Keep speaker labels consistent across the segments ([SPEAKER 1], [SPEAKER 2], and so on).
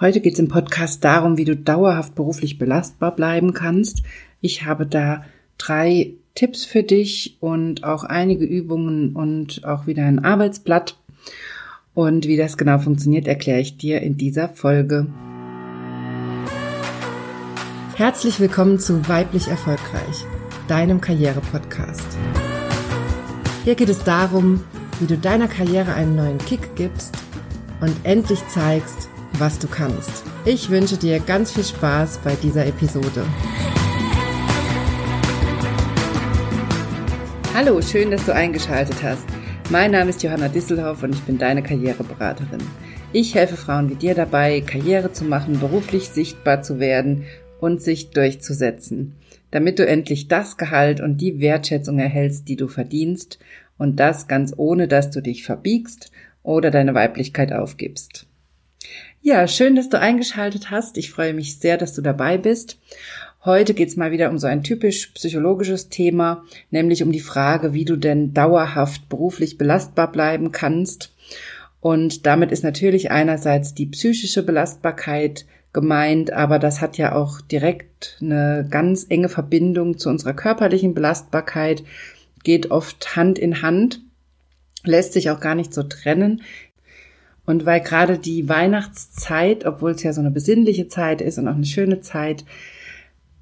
[SPEAKER 1] Heute geht es im Podcast darum, wie du dauerhaft beruflich belastbar bleiben kannst. Ich habe da drei Tipps für dich und auch einige Übungen und auch wieder ein Arbeitsblatt. Und wie das genau funktioniert, erkläre ich dir in dieser Folge. Herzlich willkommen zu Weiblich Erfolgreich, deinem Karriere-Podcast. Hier geht es darum, wie du deiner Karriere einen neuen Kick gibst und endlich zeigst, was du kannst. Ich wünsche dir ganz viel Spaß bei dieser Episode. Hallo, schön, dass du eingeschaltet hast. Mein Name ist Johanna Disselhoff und ich bin deine Karriereberaterin. Ich helfe Frauen wie dir dabei, Karriere zu machen, beruflich sichtbar zu werden und sich durchzusetzen, damit du endlich das Gehalt und die Wertschätzung erhältst, die du verdienst und das ganz ohne, dass du dich verbiegst oder deine Weiblichkeit aufgibst. Ja, schön, dass du eingeschaltet hast. Ich freue mich sehr, dass du dabei bist. Heute geht's mal wieder um so ein typisch psychologisches Thema, nämlich um die Frage, wie du denn dauerhaft beruflich belastbar bleiben kannst. Und damit ist natürlich einerseits die psychische Belastbarkeit gemeint, aber das hat ja auch direkt eine ganz enge Verbindung zu unserer körperlichen Belastbarkeit, geht oft Hand in Hand, lässt sich auch gar nicht so trennen. Und weil gerade die Weihnachtszeit, obwohl es ja so eine besinnliche Zeit ist und auch eine schöne Zeit,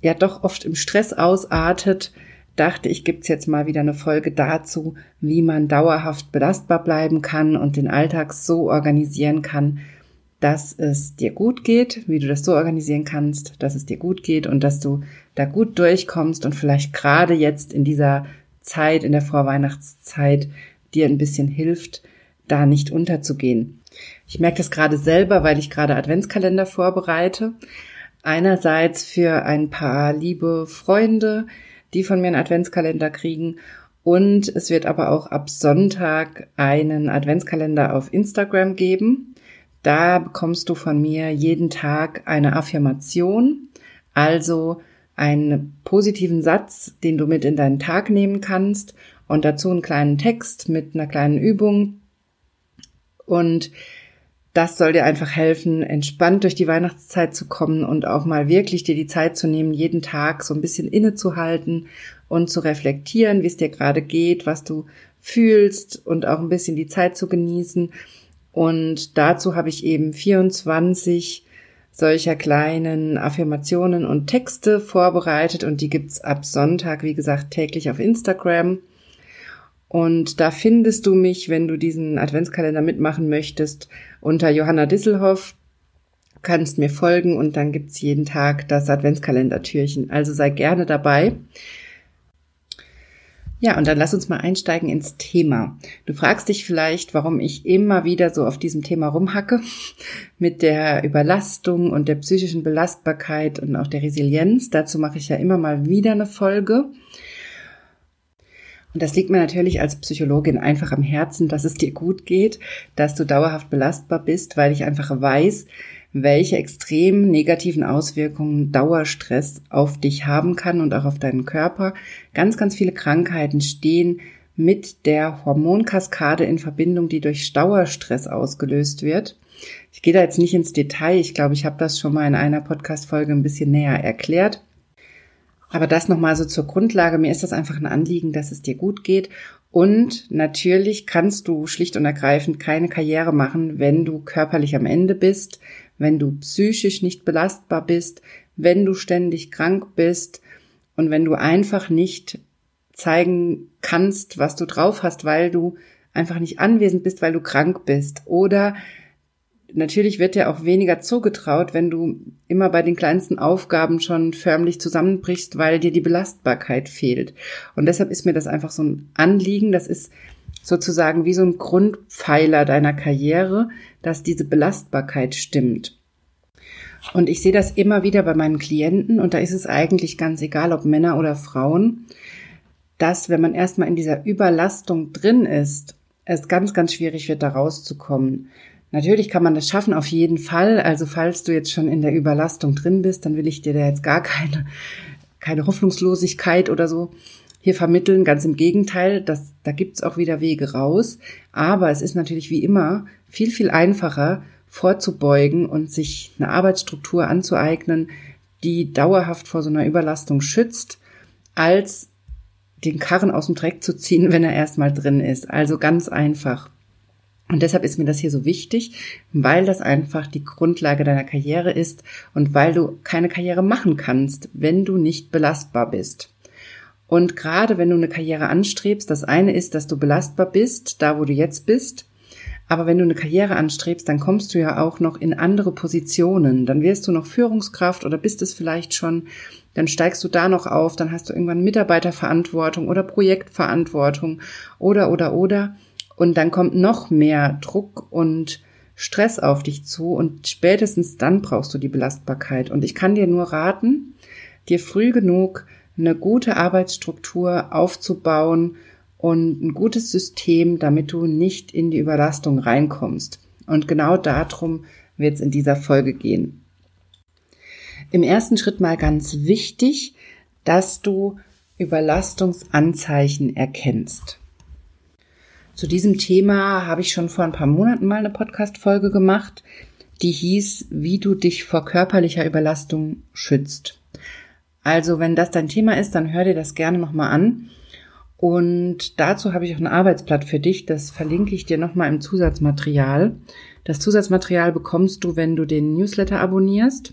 [SPEAKER 1] ja doch oft im Stress ausartet, dachte ich, gibt's jetzt mal wieder eine Folge dazu, wie man dauerhaft belastbar bleiben kann und den Alltag so organisieren kann, dass es dir gut geht, wie du das so organisieren kannst, dass es dir gut geht und dass du da gut durchkommst und vielleicht gerade jetzt in dieser Zeit, in der Vorweihnachtszeit, dir ein bisschen hilft, da nicht unterzugehen. Ich merke das gerade selber, weil ich gerade Adventskalender vorbereite. Einerseits für ein paar liebe Freunde, die von mir einen Adventskalender kriegen. Und es wird aber auch ab Sonntag einen Adventskalender auf Instagram geben. Da bekommst du von mir jeden Tag eine Affirmation, also einen positiven Satz, den du mit in deinen Tag nehmen kannst und dazu einen kleinen Text mit einer kleinen Übung, und das soll dir einfach helfen, entspannt durch die Weihnachtszeit zu kommen und auch mal wirklich dir die Zeit zu nehmen, jeden Tag so ein bisschen innezuhalten und zu reflektieren, wie es dir gerade geht, was du fühlst und auch ein bisschen die Zeit zu genießen. Und dazu habe ich eben 24 solcher kleinen Affirmationen und Texte vorbereitet und die gibt's ab Sonntag, wie gesagt, täglich auf Instagram. Und da findest du mich, wenn du diesen Adventskalender mitmachen möchtest, unter Johanna Disselhoff. Kannst mir folgen und dann gibt's jeden Tag das Adventskalendertürchen. Also sei gerne dabei. Ja, und dann lass uns mal einsteigen ins Thema. Du fragst dich vielleicht, warum ich immer wieder so auf diesem Thema rumhacke mit der Überlastung und der psychischen Belastbarkeit und auch der Resilienz. Dazu mache ich ja immer mal wieder eine Folge. Und das liegt mir natürlich als Psychologin einfach am Herzen, dass es dir gut geht, dass du dauerhaft belastbar bist, weil ich einfach weiß, welche extrem negativen Auswirkungen Dauerstress auf dich haben kann und auch auf deinen Körper. Ganz, ganz viele Krankheiten stehen mit der Hormonkaskade in Verbindung, die durch Dauerstress ausgelöst wird. Ich gehe da jetzt nicht ins Detail. Ich glaube, ich habe das schon mal in einer Podcast-Folge ein bisschen näher erklärt. Aber das nochmal so zur Grundlage. Mir ist das einfach ein Anliegen, dass es dir gut geht. Und natürlich kannst du schlicht und ergreifend keine Karriere machen, wenn du körperlich am Ende bist, wenn du psychisch nicht belastbar bist, wenn du ständig krank bist und wenn du einfach nicht zeigen kannst, was du drauf hast, weil du einfach nicht anwesend bist, weil du krank bist oder natürlich wird dir auch weniger zugetraut, wenn du immer bei den kleinsten Aufgaben schon förmlich zusammenbrichst, weil dir die Belastbarkeit fehlt. Und deshalb ist mir das einfach so ein Anliegen. Das ist sozusagen wie so ein Grundpfeiler deiner Karriere, dass diese Belastbarkeit stimmt. Und ich sehe das immer wieder bei meinen Klienten und da ist es eigentlich ganz egal, ob Männer oder Frauen, dass wenn man erstmal in dieser Überlastung drin ist, es ganz, ganz schwierig wird, da rauszukommen. Natürlich kann man das schaffen, auf jeden Fall. Also falls du jetzt schon in der Überlastung drin bist, dann will ich dir da jetzt gar keine, keine Hoffnungslosigkeit oder so hier vermitteln. Ganz im Gegenteil, das, da gibt's auch wieder Wege raus. Aber es ist natürlich wie immer viel, viel einfacher, vorzubeugen und sich eine Arbeitsstruktur anzueignen, die dauerhaft vor so einer Überlastung schützt, als den Karren aus dem Dreck zu ziehen, wenn er erstmal drin ist. Also ganz einfach. Und deshalb ist mir das hier so wichtig, weil das einfach die Grundlage deiner Karriere ist und weil du keine Karriere machen kannst, wenn du nicht belastbar bist. Und gerade wenn du eine Karriere anstrebst, das eine ist, dass du belastbar bist, da wo du jetzt bist. Aber wenn du eine Karriere anstrebst, dann kommst du ja auch noch in andere Positionen. Dann wirst du noch Führungskraft oder bist es vielleicht schon. Dann steigst du da noch auf. Dann hast du irgendwann Mitarbeiterverantwortung oder Projektverantwortung oder, oder, oder. Und dann kommt noch mehr Druck und Stress auf dich zu und spätestens dann brauchst du die Belastbarkeit. Und ich kann dir nur raten, dir früh genug eine gute Arbeitsstruktur aufzubauen und ein gutes System, damit du nicht in die Überlastung reinkommst. Und genau darum wird es in dieser Folge gehen. Im ersten Schritt mal ganz wichtig, dass du Überlastungsanzeichen erkennst. Zu diesem Thema habe ich schon vor ein paar Monaten mal eine Podcast-Folge gemacht, die hieß, wie du dich vor körperlicher Überlastung schützt. Also, wenn das dein Thema ist, dann hör dir das gerne nochmal an. Und dazu habe ich auch ein Arbeitsblatt für dich. Das verlinke ich dir nochmal im Zusatzmaterial. Das Zusatzmaterial bekommst du, wenn du den Newsletter abonnierst.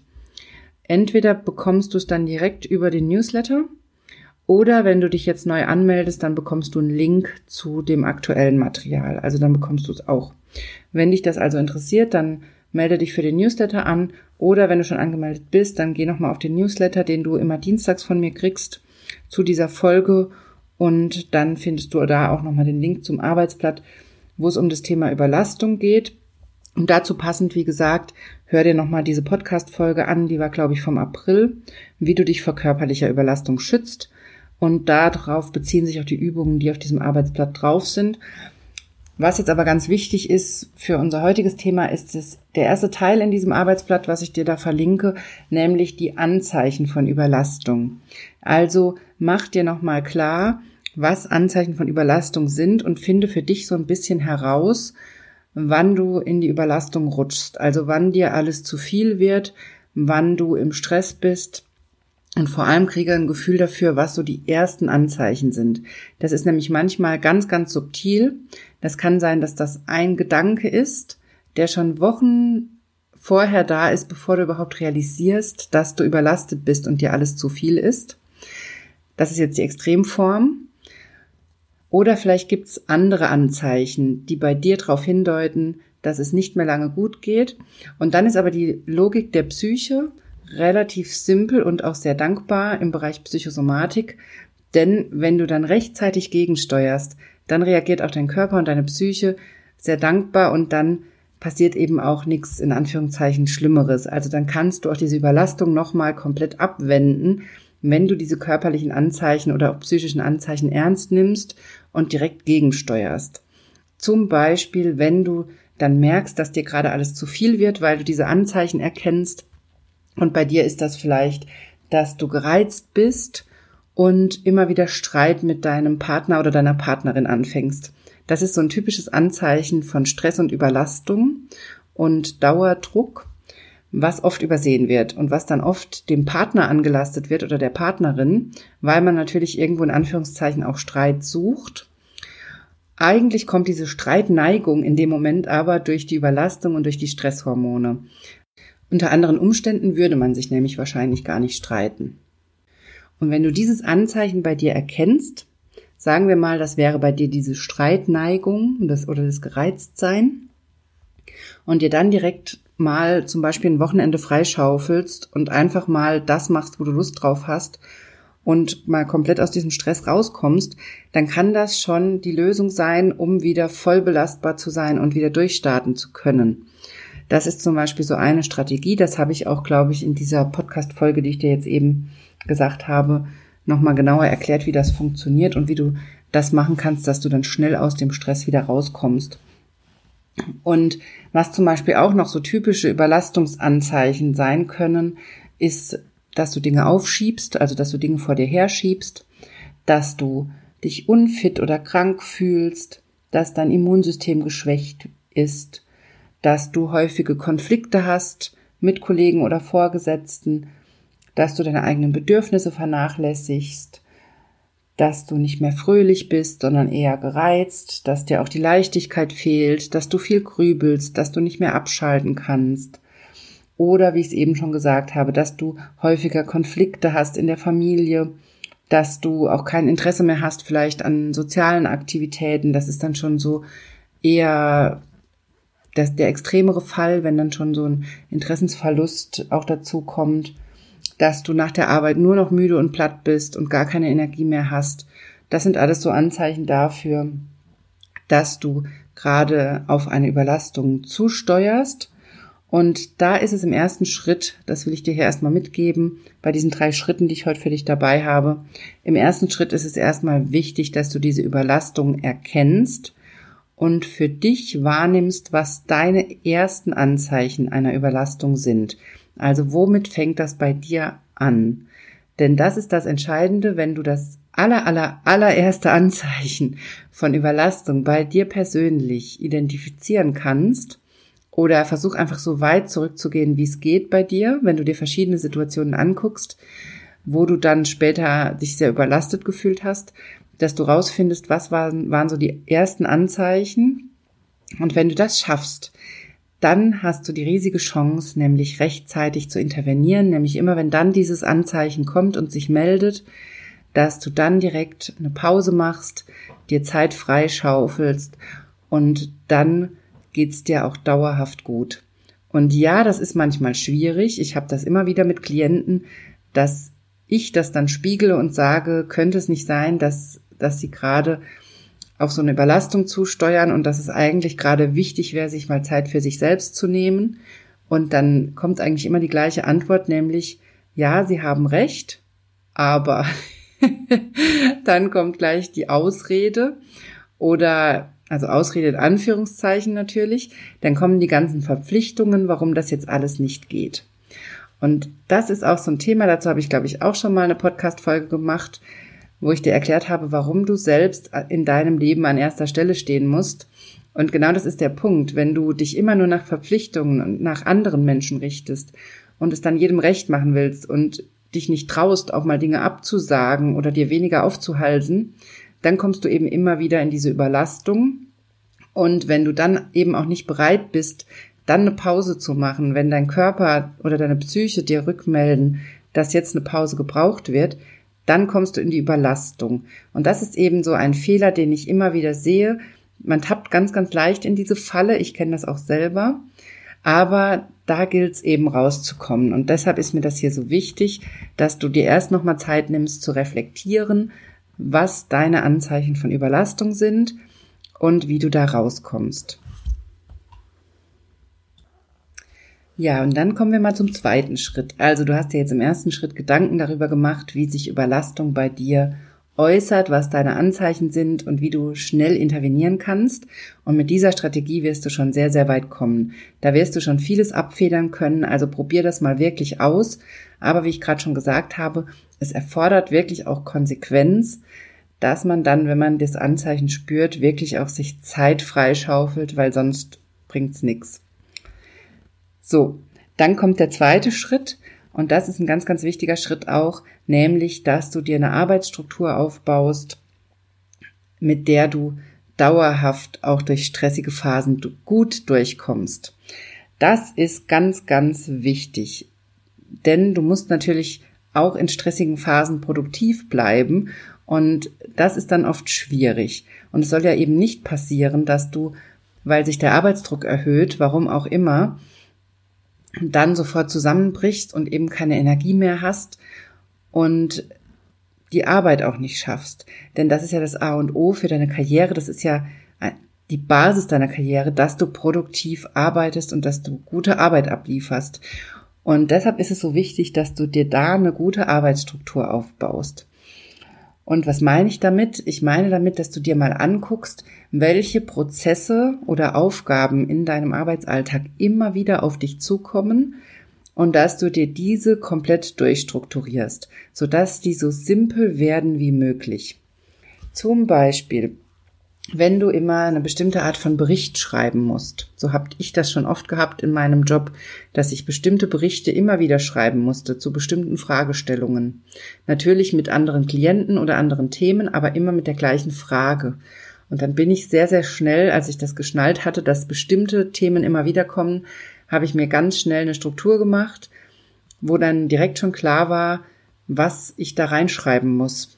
[SPEAKER 1] Entweder bekommst du es dann direkt über den Newsletter oder wenn du dich jetzt neu anmeldest, dann bekommst du einen Link zu dem aktuellen Material. Also dann bekommst du es auch. Wenn dich das also interessiert, dann melde dich für den Newsletter an oder wenn du schon angemeldet bist, dann geh nochmal auf den Newsletter, den du immer dienstags von mir kriegst zu dieser Folge und dann findest du da auch nochmal den Link zum Arbeitsblatt, wo es um das Thema Überlastung geht. Und dazu passend, wie gesagt, hör dir nochmal diese Podcast-Folge an, die war, glaube ich, vom April, wie du dich vor körperlicher Überlastung schützt. Und darauf beziehen sich auch die Übungen, die auf diesem Arbeitsblatt drauf sind. Was jetzt aber ganz wichtig ist für unser heutiges Thema, ist es der erste Teil in diesem Arbeitsblatt, was ich dir da verlinke, nämlich die Anzeichen von Überlastung. Also mach dir nochmal klar, was Anzeichen von Überlastung sind und finde für dich so ein bisschen heraus, wann du in die Überlastung rutschst. Also wann dir alles zu viel wird, wann du im Stress bist, und vor allem kriege ein Gefühl dafür, was so die ersten Anzeichen sind. Das ist nämlich manchmal ganz, ganz subtil. Das kann sein, dass das ein Gedanke ist, der schon Wochen vorher da ist, bevor du überhaupt realisierst, dass du überlastet bist und dir alles zu viel ist. Das ist jetzt die Extremform. Oder vielleicht gibt's andere Anzeichen, die bei dir darauf hindeuten, dass es nicht mehr lange gut geht. Und dann ist aber die Logik der Psyche, relativ simpel und auch sehr dankbar im Bereich Psychosomatik, denn wenn du dann rechtzeitig gegensteuerst, dann reagiert auch dein Körper und deine Psyche sehr dankbar und dann passiert eben auch nichts in Anführungszeichen Schlimmeres. Also dann kannst du auch diese Überlastung nochmal komplett abwenden, wenn du diese körperlichen Anzeichen oder auch psychischen Anzeichen ernst nimmst und direkt gegensteuerst. Zum Beispiel, wenn du dann merkst, dass dir gerade alles zu viel wird, weil du diese Anzeichen erkennst, und bei dir ist das vielleicht, dass du gereizt bist und immer wieder Streit mit deinem Partner oder deiner Partnerin anfängst. Das ist so ein typisches Anzeichen von Stress und Überlastung und Dauerdruck, was oft übersehen wird und was dann oft dem Partner angelastet wird oder der Partnerin, weil man natürlich irgendwo in Anführungszeichen auch Streit sucht. Eigentlich kommt diese Streitneigung in dem Moment aber durch die Überlastung und durch die Stresshormone. Unter anderen Umständen würde man sich nämlich wahrscheinlich gar nicht streiten. Und wenn du dieses Anzeichen bei dir erkennst, sagen wir mal, das wäre bei dir diese Streitneigung das, oder das Gereiztsein, und dir dann direkt mal zum Beispiel ein Wochenende freischaufelst und einfach mal das machst, wo du Lust drauf hast und mal komplett aus diesem Stress rauskommst, dann kann das schon die Lösung sein, um wieder voll belastbar zu sein und wieder durchstarten zu können. Das ist zum Beispiel so eine Strategie. Das habe ich auch, glaube ich, in dieser Podcast-Folge, die ich dir jetzt eben gesagt habe, nochmal genauer erklärt, wie das funktioniert und wie du das machen kannst, dass du dann schnell aus dem Stress wieder rauskommst. Und was zum Beispiel auch noch so typische Überlastungsanzeichen sein können, ist, dass du Dinge aufschiebst, also dass du Dinge vor dir herschiebst, dass du dich unfit oder krank fühlst, dass dein Immunsystem geschwächt ist, dass du häufige Konflikte hast mit Kollegen oder Vorgesetzten, dass du deine eigenen Bedürfnisse vernachlässigst, dass du nicht mehr fröhlich bist, sondern eher gereizt, dass dir auch die Leichtigkeit fehlt, dass du viel grübelst, dass du nicht mehr abschalten kannst. Oder, wie ich es eben schon gesagt habe, dass du häufiger Konflikte hast in der Familie, dass du auch kein Interesse mehr hast vielleicht an sozialen Aktivitäten. Das ist dann schon so eher das, der extremere Fall, wenn dann schon so ein Interessensverlust auch dazu kommt dass du nach der Arbeit nur noch müde und platt bist und gar keine Energie mehr hast. Das sind alles so Anzeichen dafür, dass du gerade auf eine Überlastung zusteuerst. Und da ist es im ersten Schritt, das will ich dir hier erstmal mitgeben, bei diesen drei Schritten, die ich heute für dich dabei habe. Im ersten Schritt ist es erstmal wichtig, dass du diese Überlastung erkennst und für dich wahrnimmst, was deine ersten Anzeichen einer Überlastung sind. Also womit fängt das bei dir an? Denn das ist das Entscheidende, wenn du das aller, aller, allererste Anzeichen von Überlastung bei dir persönlich identifizieren kannst, oder versuch einfach so weit zurückzugehen, wie es geht bei dir, wenn du dir verschiedene Situationen anguckst, wo du dann später dich sehr überlastet gefühlt hast, dass du rausfindest, was waren, waren so die ersten Anzeichen. Und wenn du das schaffst, dann hast du die riesige Chance, nämlich rechtzeitig zu intervenieren, nämlich immer wenn dann dieses Anzeichen kommt und sich meldet, dass du dann direkt eine Pause machst, dir Zeit freischaufelst und dann geht's dir auch dauerhaft gut. Und ja, das ist manchmal schwierig. Ich habe das immer wieder mit Klienten, dass ich das dann spiegle und sage, könnte es nicht sein, dass, dass sie gerade auf so eine Überlastung zusteuern und dass es eigentlich gerade wichtig wäre, sich mal Zeit für sich selbst zu nehmen. Und dann kommt eigentlich immer die gleiche Antwort, nämlich, ja, Sie haben recht, aber dann kommt gleich die Ausrede oder also Ausrede in Anführungszeichen natürlich, dann kommen die ganzen Verpflichtungen, warum das jetzt alles nicht geht. Und das ist auch so ein Thema, dazu habe ich, glaube ich, auch schon mal eine Podcast-Folge gemacht, wo ich dir erklärt habe, warum du selbst in deinem Leben an erster Stelle stehen musst. Und genau das ist der Punkt. Wenn du dich immer nur nach Verpflichtungen und nach anderen Menschen richtest und es dann jedem recht machen willst und dich nicht traust, auch mal Dinge abzusagen oder dir weniger aufzuhalsen, dann kommst du eben immer wieder in diese Überlastung. Und wenn du dann eben auch nicht bereit bist, dann eine Pause zu machen, wenn dein Körper oder deine Psyche dir rückmelden, dass jetzt eine Pause gebraucht wird, dann kommst du in die Überlastung. Und das ist eben so ein Fehler, den ich immer wieder sehe. Man tappt ganz, ganz leicht in diese Falle. Ich kenne das auch selber. Aber da gilt es eben rauszukommen. Und deshalb ist mir das hier so wichtig, dass du dir erst nochmal Zeit nimmst zu reflektieren, was deine Anzeichen von Überlastung sind und wie du da rauskommst. Ja, und dann kommen wir mal zum zweiten Schritt. Also du hast dir jetzt im ersten Schritt Gedanken darüber gemacht, wie sich Überlastung bei dir äußert, was deine Anzeichen sind und wie du schnell intervenieren kannst. Und mit dieser Strategie wirst du schon sehr, sehr weit kommen. Da wirst du schon vieles abfedern können, also probier das mal wirklich aus. Aber wie ich gerade schon gesagt habe, es erfordert wirklich auch Konsequenz, dass man dann, wenn man das Anzeichen spürt, wirklich auch sich Zeit freischaufelt, weil sonst bringt's nix. So, dann kommt der zweite Schritt und das ist ein ganz, ganz wichtiger Schritt auch, nämlich, dass du dir eine Arbeitsstruktur aufbaust, mit der du dauerhaft auch durch stressige Phasen gut durchkommst. Das ist ganz, ganz wichtig, denn du musst natürlich auch in stressigen Phasen produktiv bleiben und das ist dann oft schwierig. Und es soll ja eben nicht passieren, dass du, weil sich der Arbeitsdruck erhöht, warum auch immer, dann sofort zusammenbrichst und eben keine Energie mehr hast und die Arbeit auch nicht schaffst. Denn das ist ja das A und O für deine Karriere. Das ist ja die Basis deiner Karriere, dass du produktiv arbeitest und dass du gute Arbeit ablieferst. Und deshalb ist es so wichtig, dass du dir da eine gute Arbeitsstruktur aufbaust. Und was meine ich damit? Ich meine damit, dass du dir mal anguckst, welche Prozesse oder Aufgaben in deinem Arbeitsalltag immer wieder auf dich zukommen und dass du dir diese komplett durchstrukturierst, sodass die so simpel werden wie möglich. Zum Beispiel, wenn du immer eine bestimmte Art von Bericht schreiben musst. So habe ich das schon oft gehabt in meinem Job, dass ich bestimmte Berichte immer wieder schreiben musste zu bestimmten Fragestellungen. Natürlich mit anderen Klienten oder anderen Themen, aber immer mit der gleichen Frage. Und dann bin ich sehr, sehr schnell, als ich das geschnallt hatte, dass bestimmte Themen immer wieder kommen, habe ich mir ganz schnell eine Struktur gemacht, wo dann direkt schon klar war, was ich da reinschreiben muss.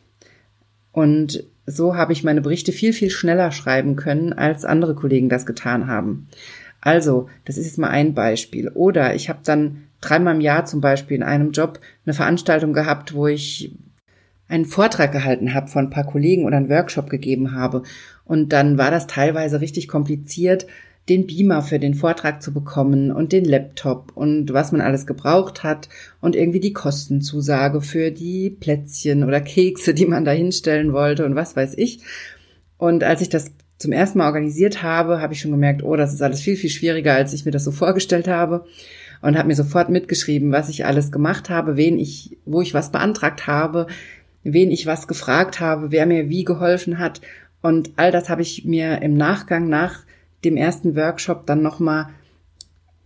[SPEAKER 1] Und so habe ich meine Berichte viel, viel schneller schreiben können, als andere Kollegen das getan haben. Also, das ist jetzt mal ein Beispiel. Oder ich habe dann dreimal im Jahr zum Beispiel in einem Job eine Veranstaltung gehabt, wo ich einen Vortrag gehalten habe von ein paar Kollegen oder einen Workshop gegeben habe. Und dann war das teilweise richtig kompliziert, den Beamer für den Vortrag zu bekommen und den Laptop und was man alles gebraucht hat und irgendwie die Kostenzusage für die Plätzchen oder Kekse, die man da hinstellen wollte und was weiß ich. Und als ich das zum ersten Mal organisiert habe, habe ich schon gemerkt, oh, das ist alles viel, viel schwieriger, als ich mir das so vorgestellt habe. Und habe mir sofort mitgeschrieben, was ich alles gemacht habe, wen ich, wo ich was beantragt habe, wen ich was gefragt habe, wer mir wie geholfen hat. Und all das habe ich mir im Nachgang nach dem ersten Workshop dann nochmal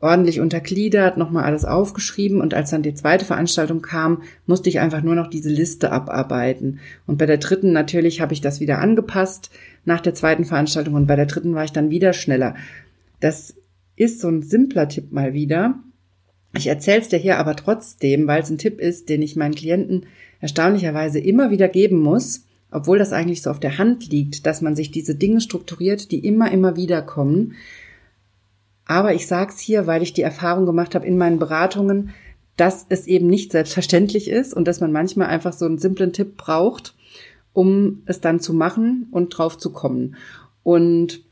[SPEAKER 1] ordentlich untergliedert, nochmal alles aufgeschrieben und als dann die zweite Veranstaltung kam, musste ich einfach nur noch diese Liste abarbeiten. Und bei der dritten natürlich habe ich das wieder angepasst nach der zweiten Veranstaltung und bei der dritten war ich dann wieder schneller. Das ist so ein simpler Tipp mal wieder. Ich erzähle es dir hier aber trotzdem, weil es ein Tipp ist, den ich meinen Klienten erstaunlicherweise immer wieder geben muss, obwohl das eigentlich so auf der Hand liegt, dass man sich diese Dinge strukturiert, die immer, immer wieder kommen. Aber ich sage es hier, weil ich die Erfahrung gemacht habe in meinen Beratungen, dass es eben nicht selbstverständlich ist und dass man manchmal einfach so einen simplen Tipp braucht, um es dann zu machen und drauf zu kommen. Und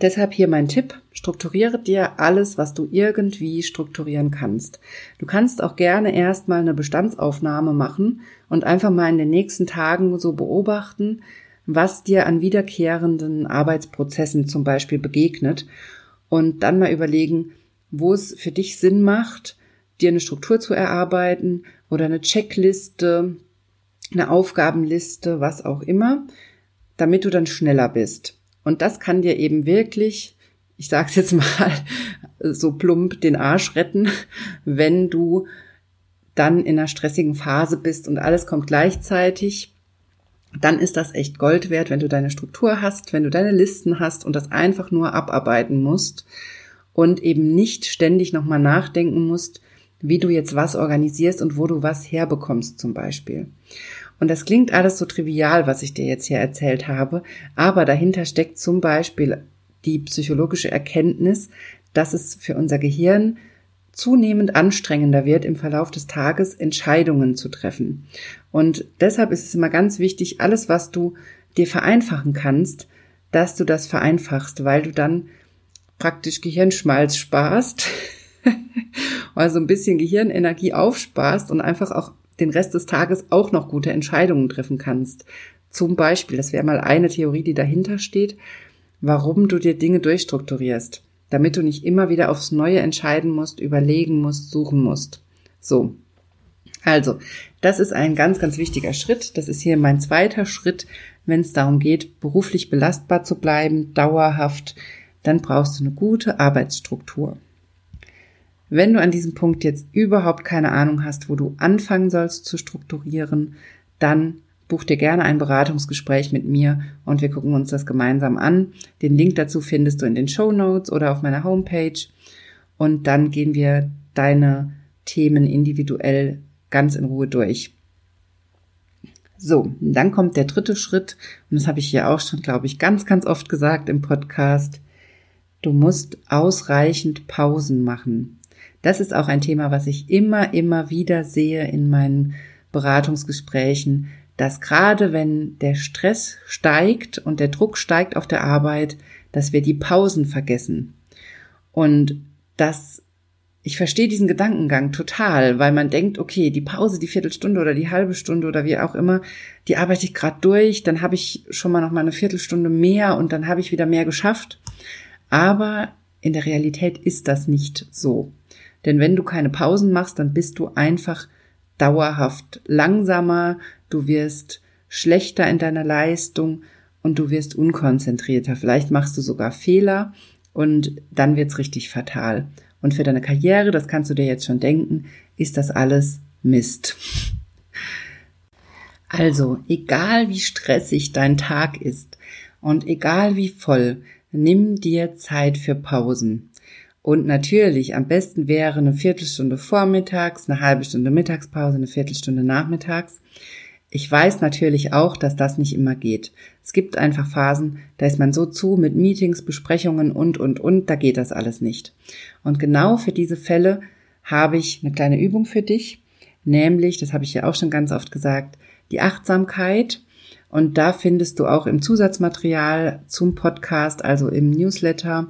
[SPEAKER 1] Deshalb hier mein Tipp, strukturiere dir alles, was du irgendwie strukturieren kannst. Du kannst auch gerne erstmal eine Bestandsaufnahme machen und einfach mal in den nächsten Tagen so beobachten, was dir an wiederkehrenden Arbeitsprozessen zum Beispiel begegnet und dann mal überlegen, wo es für dich Sinn macht, dir eine Struktur zu erarbeiten oder eine Checkliste, eine Aufgabenliste, was auch immer, damit du dann schneller bist. Und das kann dir eben wirklich, ich sag's jetzt mal so plump, den Arsch retten, wenn du dann in einer stressigen Phase bist und alles kommt gleichzeitig, dann ist das echt Gold wert, wenn du deine Struktur hast, wenn du deine Listen hast und das einfach nur abarbeiten musst und eben nicht ständig nochmal nachdenken musst, wie du jetzt was organisierst und wo du was herbekommst zum Beispiel. Und das klingt alles so trivial, was ich dir jetzt hier erzählt habe, aber dahinter steckt zum Beispiel die psychologische Erkenntnis, dass es für unser Gehirn zunehmend anstrengender wird, im Verlauf des Tages Entscheidungen zu treffen. Und deshalb ist es immer ganz wichtig, alles, was du dir vereinfachen kannst, dass du das vereinfachst, weil du dann praktisch Gehirnschmalz sparst, also ein bisschen Gehirnenergie aufsparst und einfach auch den Rest des Tages auch noch gute Entscheidungen treffen kannst. Zum Beispiel, das wäre mal eine Theorie, die dahinter steht, warum du dir Dinge durchstrukturierst, damit du nicht immer wieder aufs Neue entscheiden musst, überlegen musst, suchen musst. So. Also, das ist ein ganz, ganz wichtiger Schritt. Das ist hier mein zweiter Schritt, wenn es darum geht, beruflich belastbar zu bleiben, dauerhaft, dann brauchst du eine gute Arbeitsstruktur. Wenn du an diesem Punkt jetzt überhaupt keine Ahnung hast, wo du anfangen sollst zu strukturieren, dann buch dir gerne ein Beratungsgespräch mit mir und wir gucken uns das gemeinsam an. Den Link dazu findest du in den Show Notes oder auf meiner Homepage und dann gehen wir deine Themen individuell ganz in Ruhe durch. So, dann kommt der dritte Schritt und das habe ich hier auch schon, glaube ich, ganz, ganz oft gesagt im Podcast. Du musst ausreichend Pausen machen. Das ist auch ein Thema, was ich immer, immer wieder sehe in meinen Beratungsgesprächen, dass gerade wenn der Stress steigt und der Druck steigt auf der Arbeit, dass wir die Pausen vergessen. Und das, ich verstehe diesen Gedankengang total, weil man denkt, okay, die Pause, die Viertelstunde oder die halbe Stunde oder wie auch immer, die arbeite ich gerade durch, dann habe ich schon mal noch mal eine Viertelstunde mehr und dann habe ich wieder mehr geschafft. Aber in der Realität ist das nicht so. Denn wenn du keine Pausen machst, dann bist du einfach dauerhaft langsamer, du wirst schlechter in deiner Leistung und du wirst unkonzentrierter. Vielleicht machst du sogar Fehler und dann wird's richtig fatal. Und für deine Karriere, das kannst du dir jetzt schon denken, ist das alles Mist. Also, egal wie stressig dein Tag ist und egal wie voll, nimm dir Zeit für Pausen. Und natürlich, am besten wäre eine Viertelstunde vormittags, eine halbe Stunde Mittagspause, eine Viertelstunde nachmittags. Ich weiß natürlich auch, dass das nicht immer geht. Es gibt einfach Phasen, da ist man so zu mit Meetings, Besprechungen und, und, und, da geht das alles nicht. Und genau für diese Fälle habe ich eine kleine Übung für dich, nämlich, das habe ich ja auch schon ganz oft gesagt, die Achtsamkeit. Und da findest du auch im Zusatzmaterial zum Podcast, also im Newsletter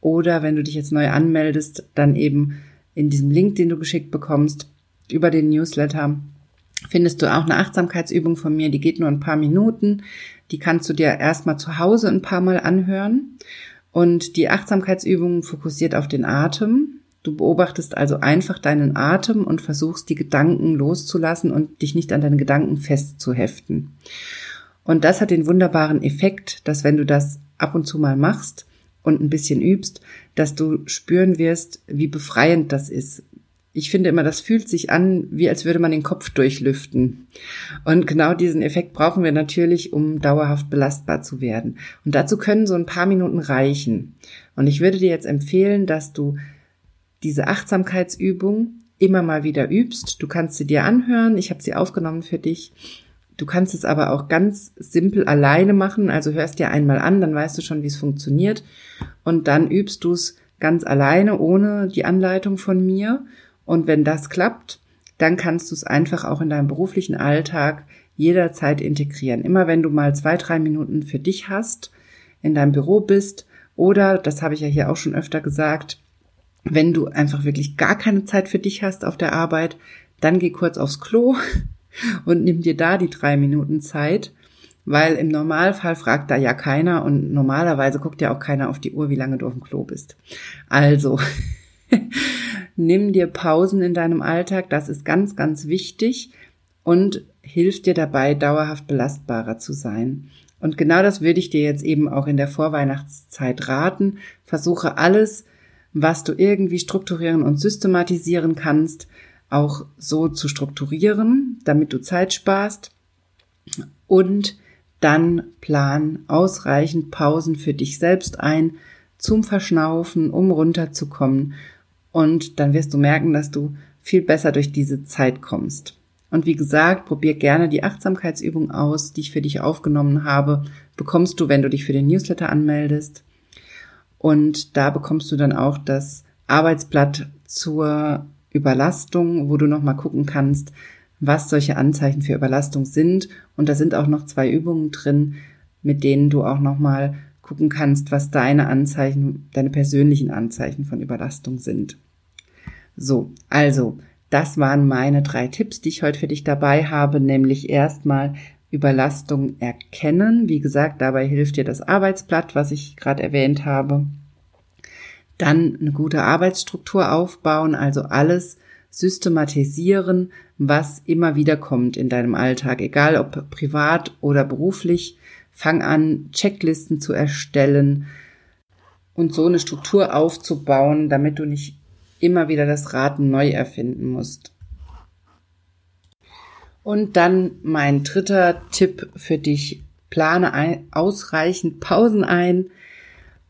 [SPEAKER 1] oder wenn du dich jetzt neu anmeldest, dann eben in diesem Link, den du geschickt bekommst, über den Newsletter findest du auch eine Achtsamkeitsübung von mir, die geht nur ein paar Minuten. Die kannst du dir erstmal zu Hause ein paar Mal anhören. Und die Achtsamkeitsübung fokussiert auf den Atem. Du beobachtest also einfach deinen Atem und versuchst die Gedanken loszulassen und dich nicht an deine Gedanken festzuheften. Und das hat den wunderbaren Effekt, dass wenn du das ab und zu mal machst und ein bisschen übst, dass du spüren wirst, wie befreiend das ist, ich finde immer, das fühlt sich an, wie als würde man den Kopf durchlüften. Und genau diesen Effekt brauchen wir natürlich, um dauerhaft belastbar zu werden. Und dazu können so ein paar Minuten reichen. Und ich würde dir jetzt empfehlen, dass du diese Achtsamkeitsübung immer mal wieder übst. Du kannst sie dir anhören. Ich habe sie aufgenommen für dich. Du kannst es aber auch ganz simpel alleine machen. Also hörst dir einmal an, dann weißt du schon, wie es funktioniert. Und dann übst du es ganz alleine, ohne die Anleitung von mir. Und wenn das klappt, dann kannst du es einfach auch in deinem beruflichen Alltag jederzeit integrieren. Immer wenn du mal zwei, drei Minuten für dich hast, in deinem Büro bist oder, das habe ich ja hier auch schon öfter gesagt, wenn du einfach wirklich gar keine Zeit für dich hast auf der Arbeit, dann geh kurz aufs Klo und nimm dir da die drei Minuten Zeit, weil im Normalfall fragt da ja keiner und normalerweise guckt ja auch keiner auf die Uhr, wie lange du auf dem Klo bist. Also, Nimm dir Pausen in deinem Alltag, das ist ganz, ganz wichtig und hilft dir dabei, dauerhaft belastbarer zu sein. Und genau das würde ich dir jetzt eben auch in der Vorweihnachtszeit raten. Versuche alles, was du irgendwie strukturieren und systematisieren kannst, auch so zu strukturieren, damit du Zeit sparst. Und dann plan ausreichend Pausen für dich selbst ein zum Verschnaufen, um runterzukommen und dann wirst du merken, dass du viel besser durch diese Zeit kommst. Und wie gesagt, probier gerne die Achtsamkeitsübung aus, die ich für dich aufgenommen habe. Bekommst du, wenn du dich für den Newsletter anmeldest. Und da bekommst du dann auch das Arbeitsblatt zur Überlastung, wo du nochmal gucken kannst, was solche Anzeichen für Überlastung sind. Und da sind auch noch zwei Übungen drin, mit denen du auch nochmal gucken kannst, was deine Anzeichen, deine persönlichen Anzeichen von Überlastung sind. So, also, das waren meine drei Tipps, die ich heute für dich dabei habe, nämlich erstmal Überlastung erkennen. Wie gesagt, dabei hilft dir das Arbeitsblatt, was ich gerade erwähnt habe. Dann eine gute Arbeitsstruktur aufbauen, also alles systematisieren, was immer wieder kommt in deinem Alltag, egal ob privat oder beruflich. Fang an, Checklisten zu erstellen und so eine Struktur aufzubauen, damit du nicht immer wieder das Rad neu erfinden musst. Und dann mein dritter Tipp für dich. Plane ein, ausreichend Pausen ein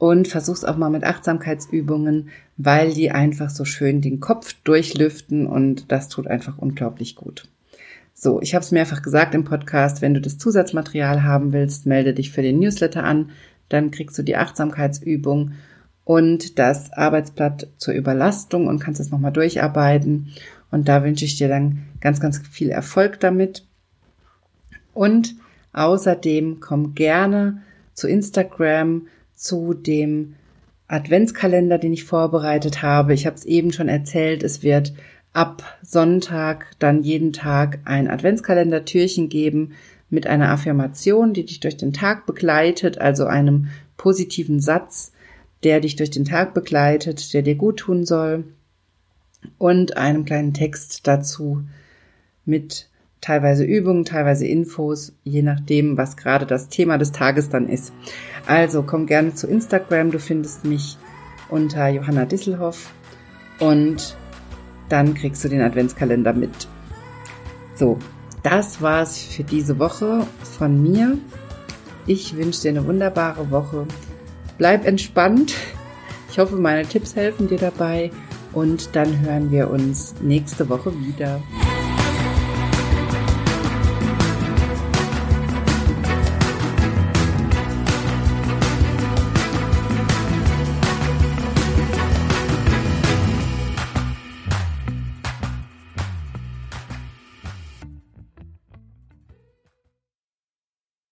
[SPEAKER 1] und versuch's auch mal mit Achtsamkeitsübungen, weil die einfach so schön den Kopf durchlüften und das tut einfach unglaublich gut. So, ich habe es mehrfach gesagt im Podcast, wenn du das Zusatzmaterial haben willst, melde dich für den Newsletter an, dann kriegst du die Achtsamkeitsübung und das Arbeitsblatt zur Überlastung und kannst es nochmal durcharbeiten. Und da wünsche ich dir dann ganz, ganz viel Erfolg damit. Und außerdem komm gerne zu Instagram, zu dem Adventskalender, den ich vorbereitet habe. Ich habe es eben schon erzählt, es wird ab Sonntag dann jeden Tag ein Adventskalender-Türchen geben mit einer Affirmation, die dich durch den Tag begleitet, also einem positiven Satz, der dich durch den Tag begleitet, der dir gut tun soll und einem kleinen Text dazu mit teilweise Übungen, teilweise Infos, je nachdem, was gerade das Thema des Tages dann ist. Also komm gerne zu Instagram, du findest mich unter Johanna Disselhoff und dann kriegst du den Adventskalender mit. So, das war's für diese Woche von mir. Ich wünsche dir eine wunderbare Woche. Bleib entspannt. Ich hoffe, meine Tipps helfen dir dabei und dann hören wir uns nächste Woche wieder.